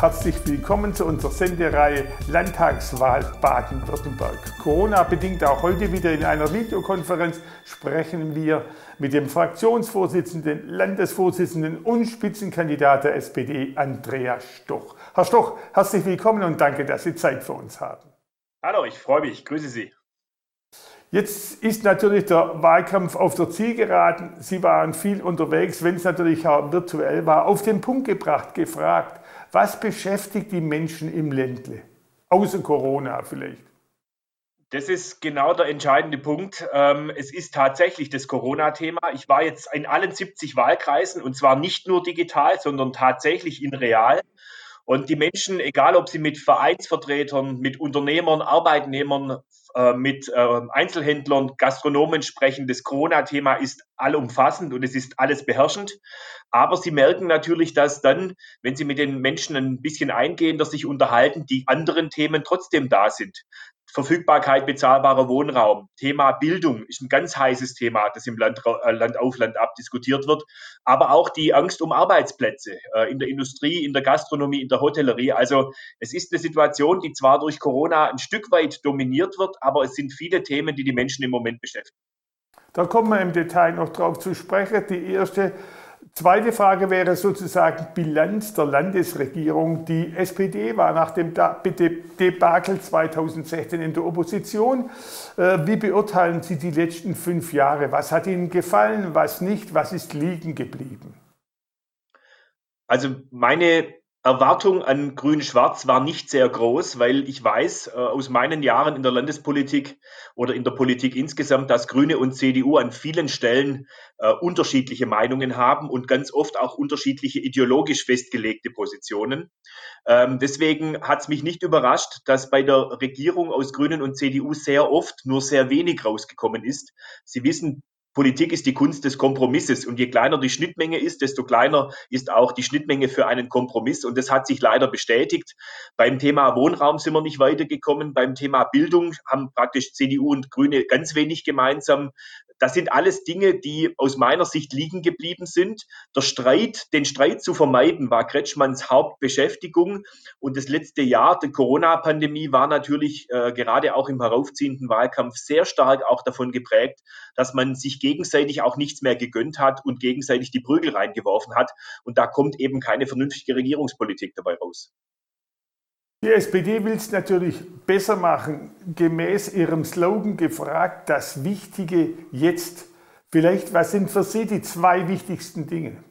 Herzlich willkommen zu unserer Sendereihe Landtagswahl Baden-Württemberg. Corona-bedingt auch heute wieder in einer Videokonferenz sprechen wir mit dem Fraktionsvorsitzenden, Landesvorsitzenden und Spitzenkandidat der SPD, Andreas Stoch. Herr Stoch, herzlich willkommen und danke, dass Sie Zeit für uns haben. Hallo, ich freue mich. Grüße Sie. Jetzt ist natürlich der Wahlkampf auf der Zielgeraden. Sie waren viel unterwegs, wenn es natürlich auch virtuell war, auf den Punkt gebracht, gefragt, was beschäftigt die Menschen im Ländle? Außer Corona vielleicht. Das ist genau der entscheidende Punkt. Ähm, es ist tatsächlich das Corona-Thema. Ich war jetzt in allen 70 Wahlkreisen und zwar nicht nur digital, sondern tatsächlich in real. Und die Menschen, egal ob sie mit Vereinsvertretern, mit Unternehmern, Arbeitnehmern, mit äh, Einzelhändlern, Gastronomen sprechen. Das Corona-Thema ist allumfassend und es ist alles beherrschend. Aber sie merken natürlich, dass dann, wenn sie mit den Menschen ein bisschen eingehender sich unterhalten, die anderen Themen trotzdem da sind. Verfügbarkeit bezahlbarer Wohnraum. Thema Bildung ist ein ganz heißes Thema, das im Land, äh, Land auf Land ab diskutiert wird. Aber auch die Angst um Arbeitsplätze äh, in der Industrie, in der Gastronomie, in der Hotellerie. Also es ist eine Situation, die zwar durch Corona ein Stück weit dominiert wird, aber es sind viele Themen, die die Menschen im Moment beschäftigen. Da kommen wir im Detail noch drauf zu sprechen. Die erste Zweite Frage wäre sozusagen Bilanz der Landesregierung. Die SPD war nach dem Debakel 2016 in der Opposition. Äh, wie beurteilen Sie die letzten fünf Jahre? Was hat Ihnen gefallen, was nicht, was ist liegen geblieben? Also meine Erwartung an Grün-Schwarz war nicht sehr groß, weil ich weiß äh, aus meinen Jahren in der Landespolitik oder in der Politik insgesamt, dass Grüne und CDU an vielen Stellen äh, unterschiedliche Meinungen haben und ganz oft auch unterschiedliche ideologisch festgelegte Positionen. Ähm, deswegen hat es mich nicht überrascht, dass bei der Regierung aus Grünen und CDU sehr oft nur sehr wenig rausgekommen ist. Sie wissen, Politik ist die Kunst des Kompromisses und je kleiner die Schnittmenge ist, desto kleiner ist auch die Schnittmenge für einen Kompromiss und das hat sich leider bestätigt. Beim Thema Wohnraum sind wir nicht weitergekommen, beim Thema Bildung haben praktisch CDU und Grüne ganz wenig gemeinsam. Das sind alles Dinge, die aus meiner Sicht liegen geblieben sind. Der Streit, den Streit zu vermeiden, war Kretschmanns Hauptbeschäftigung. Und das letzte Jahr der Corona-Pandemie war natürlich äh, gerade auch im heraufziehenden Wahlkampf sehr stark auch davon geprägt, dass man sich gegenseitig auch nichts mehr gegönnt hat und gegenseitig die Prügel reingeworfen hat. Und da kommt eben keine vernünftige Regierungspolitik dabei raus. Die SPD will es natürlich besser machen, gemäß ihrem Slogan gefragt, das Wichtige jetzt. Vielleicht, was sind für Sie die zwei wichtigsten Dinge?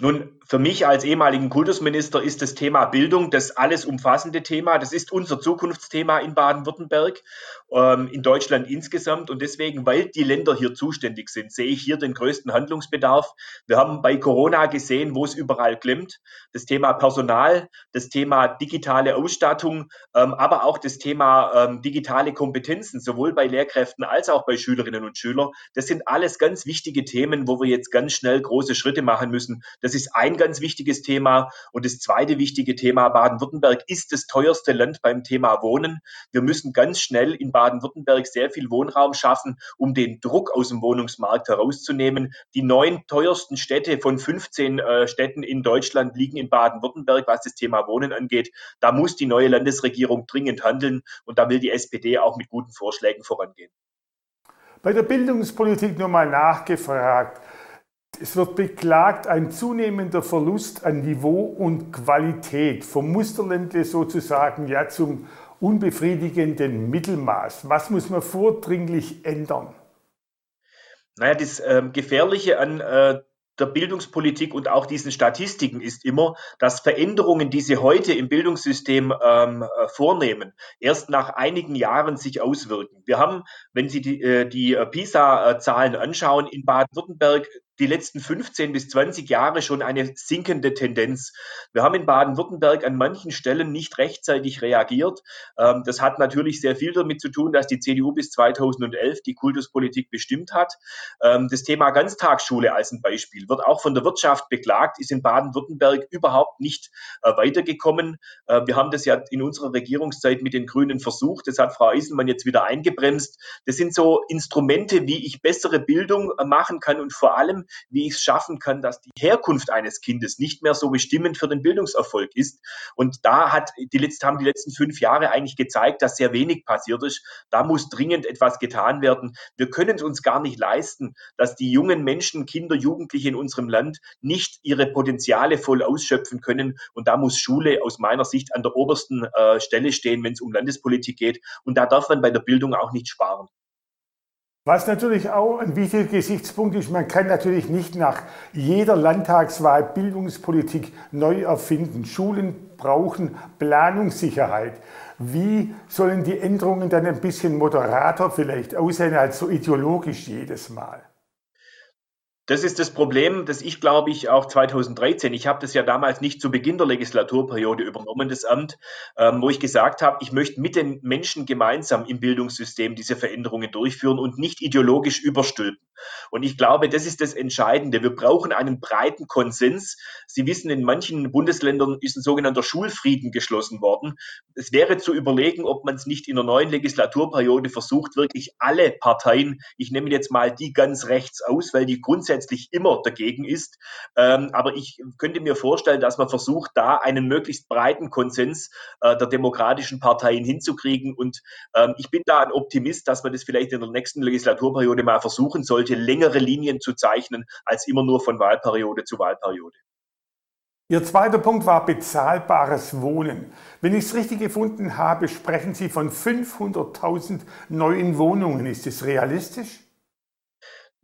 Nun, für mich als ehemaligen Kultusminister ist das Thema Bildung das alles umfassende Thema. Das ist unser Zukunftsthema in Baden-Württemberg, ähm, in Deutschland insgesamt. Und deswegen, weil die Länder hier zuständig sind, sehe ich hier den größten Handlungsbedarf. Wir haben bei Corona gesehen, wo es überall klemmt. Das Thema Personal, das Thema digitale Ausstattung, ähm, aber auch das Thema ähm, digitale Kompetenzen, sowohl bei Lehrkräften als auch bei Schülerinnen und Schülern. Das sind alles ganz wichtige Themen, wo wir jetzt ganz schnell große Schritte machen müssen das ist ein ganz wichtiges Thema. Und das zweite wichtige Thema, Baden-Württemberg ist das teuerste Land beim Thema Wohnen. Wir müssen ganz schnell in Baden-Württemberg sehr viel Wohnraum schaffen, um den Druck aus dem Wohnungsmarkt herauszunehmen. Die neun teuersten Städte von 15 äh, Städten in Deutschland liegen in Baden-Württemberg, was das Thema Wohnen angeht. Da muss die neue Landesregierung dringend handeln und da will die SPD auch mit guten Vorschlägen vorangehen. Bei der Bildungspolitik nochmal nachgefragt. Es wird beklagt ein zunehmender Verlust an Niveau und Qualität vom Musterländle sozusagen ja zum unbefriedigenden Mittelmaß. Was muss man vordringlich ändern? Naja, das äh, Gefährliche an äh, der Bildungspolitik und auch diesen Statistiken ist immer, dass Veränderungen, die sie heute im Bildungssystem ähm, äh, vornehmen, erst nach einigen Jahren sich auswirken. Wir haben, wenn Sie die, äh, die äh, PISA-Zahlen anschauen, in Baden-Württemberg die letzten 15 bis 20 Jahre schon eine sinkende Tendenz. Wir haben in Baden-Württemberg an manchen Stellen nicht rechtzeitig reagiert. Ähm, das hat natürlich sehr viel damit zu tun, dass die CDU bis 2011 die Kultuspolitik bestimmt hat. Ähm, das Thema Ganztagsschule als ein Beispiel wird auch von der Wirtschaft beklagt, ist in Baden-Württemberg überhaupt nicht äh, weitergekommen. Äh, wir haben das ja in unserer Regierungszeit mit den Grünen versucht. Das hat Frau Eisenmann jetzt wieder eingebremst. Das sind so Instrumente, wie ich bessere Bildung äh, machen kann und vor allem, wie ich es schaffen kann, dass die Herkunft eines Kindes nicht mehr so bestimmend für den Bildungserfolg ist. Und da hat die letzten, haben die letzten fünf Jahre eigentlich gezeigt, dass sehr wenig passiert ist. Da muss dringend etwas getan werden. Wir können es uns gar nicht leisten, dass die jungen Menschen, Kinder, Jugendliche in unserem Land nicht ihre Potenziale voll ausschöpfen können. Und da muss Schule aus meiner Sicht an der obersten äh, Stelle stehen, wenn es um Landespolitik geht. Und da darf man bei der Bildung auch nicht sparen. Was natürlich auch ein wichtiger Gesichtspunkt ist, man kann natürlich nicht nach jeder Landtagswahl Bildungspolitik neu erfinden. Schulen brauchen Planungssicherheit. Wie sollen die Änderungen dann ein bisschen moderater vielleicht aussehen als so ideologisch jedes Mal? Das ist das Problem, das ich glaube ich auch 2013, ich habe das ja damals nicht zu Beginn der Legislaturperiode übernommen, das Amt, ähm, wo ich gesagt habe, ich möchte mit den Menschen gemeinsam im Bildungssystem diese Veränderungen durchführen und nicht ideologisch überstülpen. Und ich glaube, das ist das Entscheidende. Wir brauchen einen breiten Konsens. Sie wissen, in manchen Bundesländern ist ein sogenannter Schulfrieden geschlossen worden. Es wäre zu überlegen, ob man es nicht in der neuen Legislaturperiode versucht, wirklich alle Parteien, ich nehme jetzt mal die ganz rechts aus, weil die grundsätzlich immer dagegen ist. Ähm, aber ich könnte mir vorstellen, dass man versucht, da einen möglichst breiten Konsens äh, der demokratischen Parteien hinzukriegen. Und ähm, ich bin da ein Optimist, dass man das vielleicht in der nächsten Legislaturperiode mal versuchen sollte, längere Linien zu zeichnen, als immer nur von Wahlperiode zu Wahlperiode. Ihr zweiter Punkt war bezahlbares Wohnen. Wenn ich es richtig gefunden habe, sprechen Sie von 500.000 neuen Wohnungen. Ist das realistisch?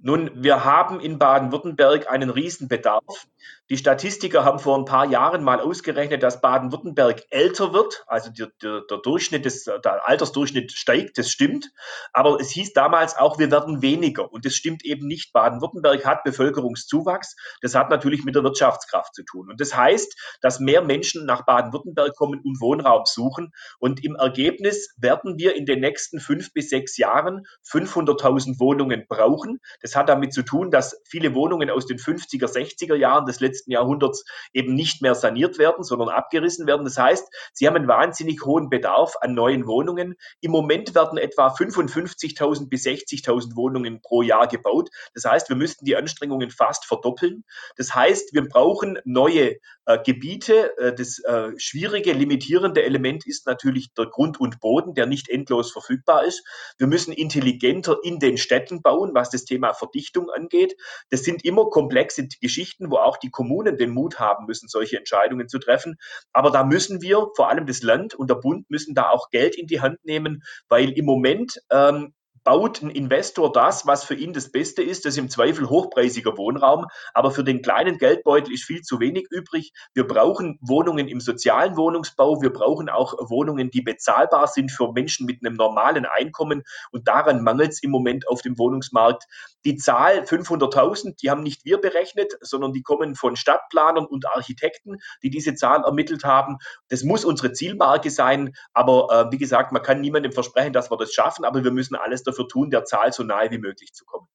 Nun, wir haben in Baden-Württemberg einen Riesenbedarf. Die Statistiker haben vor ein paar Jahren mal ausgerechnet, dass Baden-Württemberg älter wird, also der, der, der, Durchschnitt des, der Altersdurchschnitt steigt, das stimmt. Aber es hieß damals auch, wir werden weniger. Und das stimmt eben nicht. Baden-Württemberg hat Bevölkerungszuwachs. Das hat natürlich mit der Wirtschaftskraft zu tun. Und das heißt, dass mehr Menschen nach Baden-Württemberg kommen und Wohnraum suchen. Und im Ergebnis werden wir in den nächsten fünf bis sechs Jahren 500.000 Wohnungen brauchen. Das hat damit zu tun, dass viele Wohnungen aus den 50er, 60er Jahren des letzten Jahrhunderts eben nicht mehr saniert werden, sondern abgerissen werden. Das heißt, sie haben einen wahnsinnig hohen Bedarf an neuen Wohnungen. Im Moment werden etwa 55.000 bis 60.000 Wohnungen pro Jahr gebaut. Das heißt, wir müssten die Anstrengungen fast verdoppeln. Das heißt, wir brauchen neue äh, Gebiete. Äh, das äh, schwierige, limitierende Element ist natürlich der Grund und Boden, der nicht endlos verfügbar ist. Wir müssen intelligenter in den Städten bauen, was das Thema Verdichtung angeht. Das sind immer komplexe Geschichten, wo auch die Kommunen den Mut haben müssen, solche Entscheidungen zu treffen. Aber da müssen wir, vor allem das Land und der Bund, müssen da auch Geld in die Hand nehmen, weil im Moment ähm, baut ein Investor das, was für ihn das Beste ist, das ist im Zweifel hochpreisiger Wohnraum, aber für den kleinen Geldbeutel ist viel zu wenig übrig. Wir brauchen Wohnungen im sozialen Wohnungsbau, wir brauchen auch Wohnungen, die bezahlbar sind für Menschen mit einem normalen Einkommen und daran mangelt es im Moment auf dem Wohnungsmarkt. Die Zahl 500.000, die haben nicht wir berechnet, sondern die kommen von Stadtplanern und Architekten, die diese Zahl ermittelt haben. Das muss unsere Zielmarke sein, aber äh, wie gesagt, man kann niemandem versprechen, dass wir das schaffen, aber wir müssen alles dafür tun, der Zahl so nahe wie möglich zu kommen.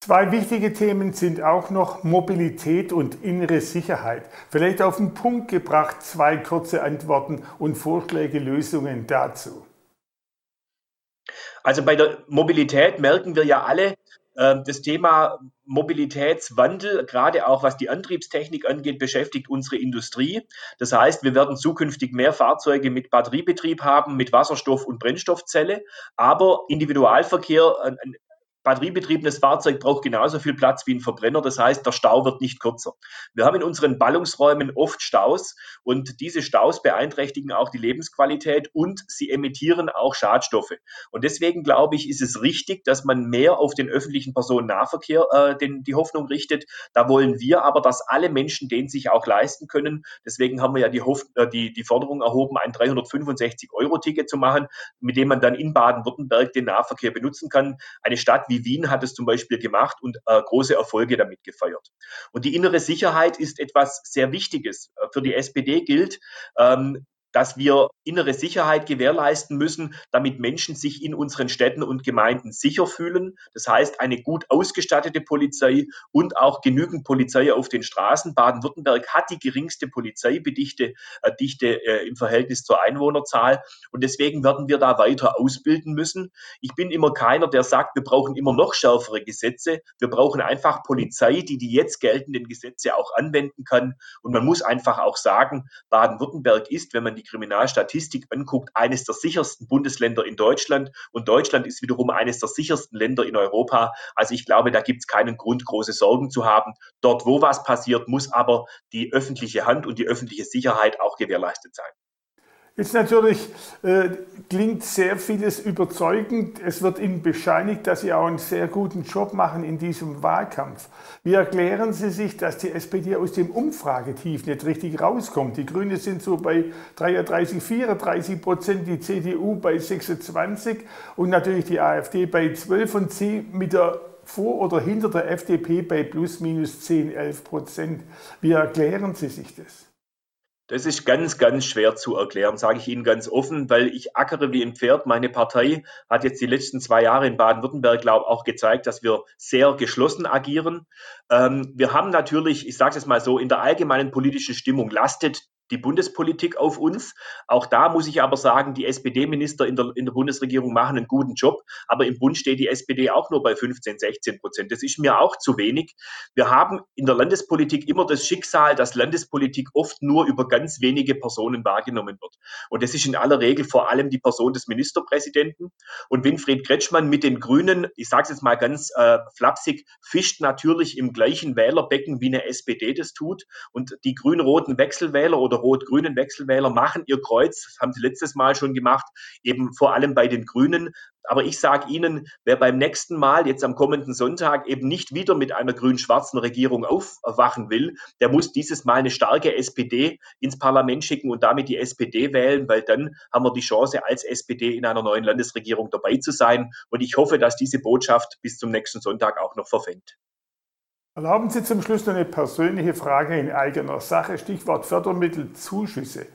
Zwei wichtige Themen sind auch noch Mobilität und innere Sicherheit. Vielleicht auf den Punkt gebracht zwei kurze Antworten und Vorschläge, Lösungen dazu. Also bei der Mobilität merken wir ja alle, das Thema Mobilitätswandel, gerade auch was die Antriebstechnik angeht, beschäftigt unsere Industrie. Das heißt, wir werden zukünftig mehr Fahrzeuge mit Batteriebetrieb haben, mit Wasserstoff- und Brennstoffzelle. Aber Individualverkehr, batteriebetriebenes Fahrzeug braucht genauso viel Platz wie ein Verbrenner. Das heißt, der Stau wird nicht kürzer. Wir haben in unseren Ballungsräumen oft Staus und diese Staus beeinträchtigen auch die Lebensqualität und sie emittieren auch Schadstoffe. Und deswegen glaube ich, ist es richtig, dass man mehr auf den öffentlichen Personennahverkehr äh, den, die Hoffnung richtet. Da wollen wir aber, dass alle Menschen den sich auch leisten können. Deswegen haben wir ja die, Hoff äh, die, die Forderung erhoben, ein 365-Euro-Ticket zu machen, mit dem man dann in Baden-Württemberg den Nahverkehr benutzen kann. Eine Stadt wie Wien hat es zum Beispiel gemacht und äh, große Erfolge damit gefeiert. Und die innere Sicherheit ist etwas sehr Wichtiges. Äh, für die SPD gilt, ähm, dass wir innere Sicherheit gewährleisten müssen, damit Menschen sich in unseren Städten und Gemeinden sicher fühlen. Das heißt, eine gut ausgestattete Polizei und auch genügend Polizei auf den Straßen. Baden-Württemberg hat die geringste Polizeibedichte äh, Dichte, äh, im Verhältnis zur Einwohnerzahl. Und deswegen werden wir da weiter ausbilden müssen. Ich bin immer keiner, der sagt, wir brauchen immer noch schärfere Gesetze. Wir brauchen einfach Polizei, die die jetzt geltenden Gesetze auch anwenden kann. Und man muss einfach auch sagen, Baden-Württemberg ist, wenn man die Kriminalstatistik anguckt, eines der sichersten Bundesländer in Deutschland und Deutschland ist wiederum eines der sichersten Länder in Europa. Also ich glaube, da gibt es keinen Grund, große Sorgen zu haben. Dort, wo was passiert, muss aber die öffentliche Hand und die öffentliche Sicherheit auch gewährleistet sein. Jetzt natürlich äh, klingt sehr vieles überzeugend. Es wird Ihnen bescheinigt, dass Sie auch einen sehr guten Job machen in diesem Wahlkampf. Wie erklären Sie sich, dass die SPD aus dem Umfragetief nicht richtig rauskommt? Die Grünen sind so bei 33, 34 Prozent, die CDU bei 26 und natürlich die AfD bei 12 und Sie mit der vor oder hinter der FDP bei plus minus 10, 11 Prozent. Wie erklären Sie sich das? Das ist ganz, ganz schwer zu erklären, sage ich Ihnen ganz offen, weil ich ackere wie ein Pferd. Meine Partei hat jetzt die letzten zwei Jahre in Baden-Württemberg, glaube ich, auch gezeigt, dass wir sehr geschlossen agieren. Ähm, wir haben natürlich, ich sage es mal so, in der allgemeinen politischen Stimmung lastet die Bundespolitik auf uns. Auch da muss ich aber sagen, die SPD-Minister in der, in der Bundesregierung machen einen guten Job, aber im Bund steht die SPD auch nur bei 15, 16 Prozent. Das ist mir auch zu wenig. Wir haben in der Landespolitik immer das Schicksal, dass Landespolitik oft nur über ganz wenige Personen wahrgenommen wird. Und das ist in aller Regel vor allem die Person des Ministerpräsidenten. Und Winfried Kretschmann mit den Grünen, ich sage es jetzt mal ganz äh, flapsig, fischt natürlich im gleichen Wählerbecken, wie eine SPD das tut. Und die grün-roten Wechselwähler oder rot-grünen Wechselwähler machen ihr Kreuz, das haben sie letztes Mal schon gemacht, eben vor allem bei den Grünen. Aber ich sage Ihnen, wer beim nächsten Mal, jetzt am kommenden Sonntag, eben nicht wieder mit einer grün-schwarzen Regierung aufwachen will, der muss dieses Mal eine starke SPD ins Parlament schicken und damit die SPD wählen, weil dann haben wir die Chance, als SPD in einer neuen Landesregierung dabei zu sein. Und ich hoffe, dass diese Botschaft bis zum nächsten Sonntag auch noch verfängt. Erlauben Sie zum Schluss noch eine persönliche Frage in eigener Sache, Stichwort Fördermittel, Zuschüsse.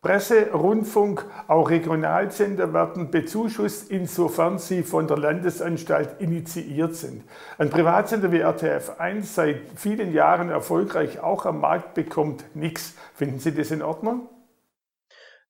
Presse, Rundfunk, auch Regionalsender werden bezuschusst, insofern sie von der Landesanstalt initiiert sind. Ein Privatsender wie RTF 1 seit vielen Jahren erfolgreich auch am Markt bekommt nichts. Finden Sie das in Ordnung?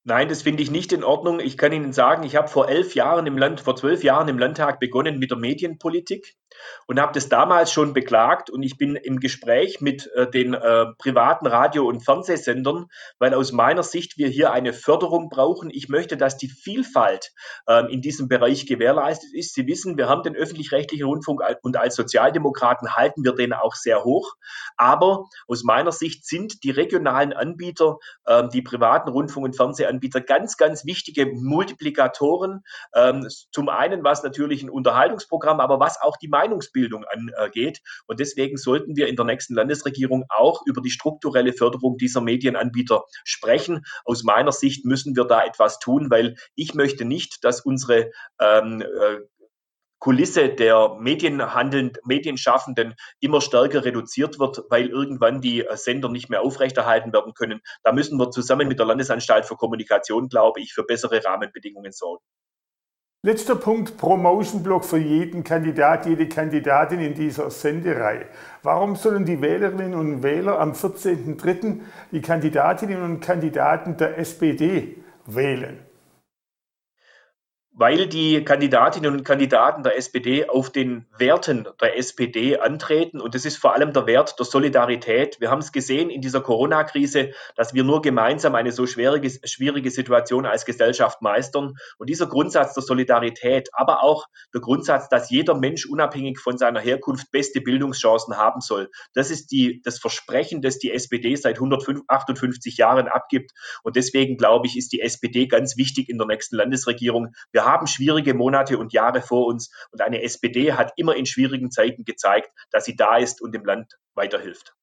Nein, das finde ich nicht in Ordnung. Ich kann Ihnen sagen, ich habe vor elf Jahren im Land, vor zwölf Jahren im Landtag begonnen mit der Medienpolitik und habe das damals schon beklagt und ich bin im Gespräch mit äh, den äh, privaten Radio- und Fernsehsendern, weil aus meiner Sicht wir hier eine Förderung brauchen. Ich möchte, dass die Vielfalt äh, in diesem Bereich gewährleistet ist. Sie wissen, wir haben den öffentlich-rechtlichen Rundfunk und als Sozialdemokraten halten wir den auch sehr hoch. Aber aus meiner Sicht sind die regionalen Anbieter, ähm, die privaten Rundfunk- und Fernsehanbieter ganz, ganz wichtige Multiplikatoren. Ähm, zum einen, was natürlich ein Unterhaltungsprogramm, aber was auch die Meinungsbildung angeht. Und deswegen sollten wir in der nächsten Landesregierung auch über die strukturelle Förderung dieser Medienanbieter sprechen. Aus meiner Sicht müssen wir da etwas tun, weil ich möchte nicht, dass unsere ähm, äh, Kulisse der Medienhandelnden, Medienschaffenden immer stärker reduziert wird, weil irgendwann die äh, Sender nicht mehr aufrechterhalten werden können. Da müssen wir zusammen mit der Landesanstalt für Kommunikation, glaube ich, für bessere Rahmenbedingungen sorgen. Letzter Punkt, Promotion-Block für jeden Kandidat, jede Kandidatin in dieser Sendereihe. Warum sollen die Wählerinnen und Wähler am 14.03. die Kandidatinnen und Kandidaten der SPD wählen? Weil die Kandidatinnen und Kandidaten der SPD auf den Werten der SPD antreten. Und das ist vor allem der Wert der Solidarität. Wir haben es gesehen in dieser Corona-Krise, dass wir nur gemeinsam eine so schwierige, schwierige Situation als Gesellschaft meistern. Und dieser Grundsatz der Solidarität, aber auch der Grundsatz, dass jeder Mensch unabhängig von seiner Herkunft beste Bildungschancen haben soll, das ist die, das Versprechen, das die SPD seit 158 Jahren abgibt. Und deswegen glaube ich, ist die SPD ganz wichtig in der nächsten Landesregierung. Wir haben schwierige Monate und Jahre vor uns und eine SPD hat immer in schwierigen Zeiten gezeigt, dass sie da ist und dem Land weiterhilft.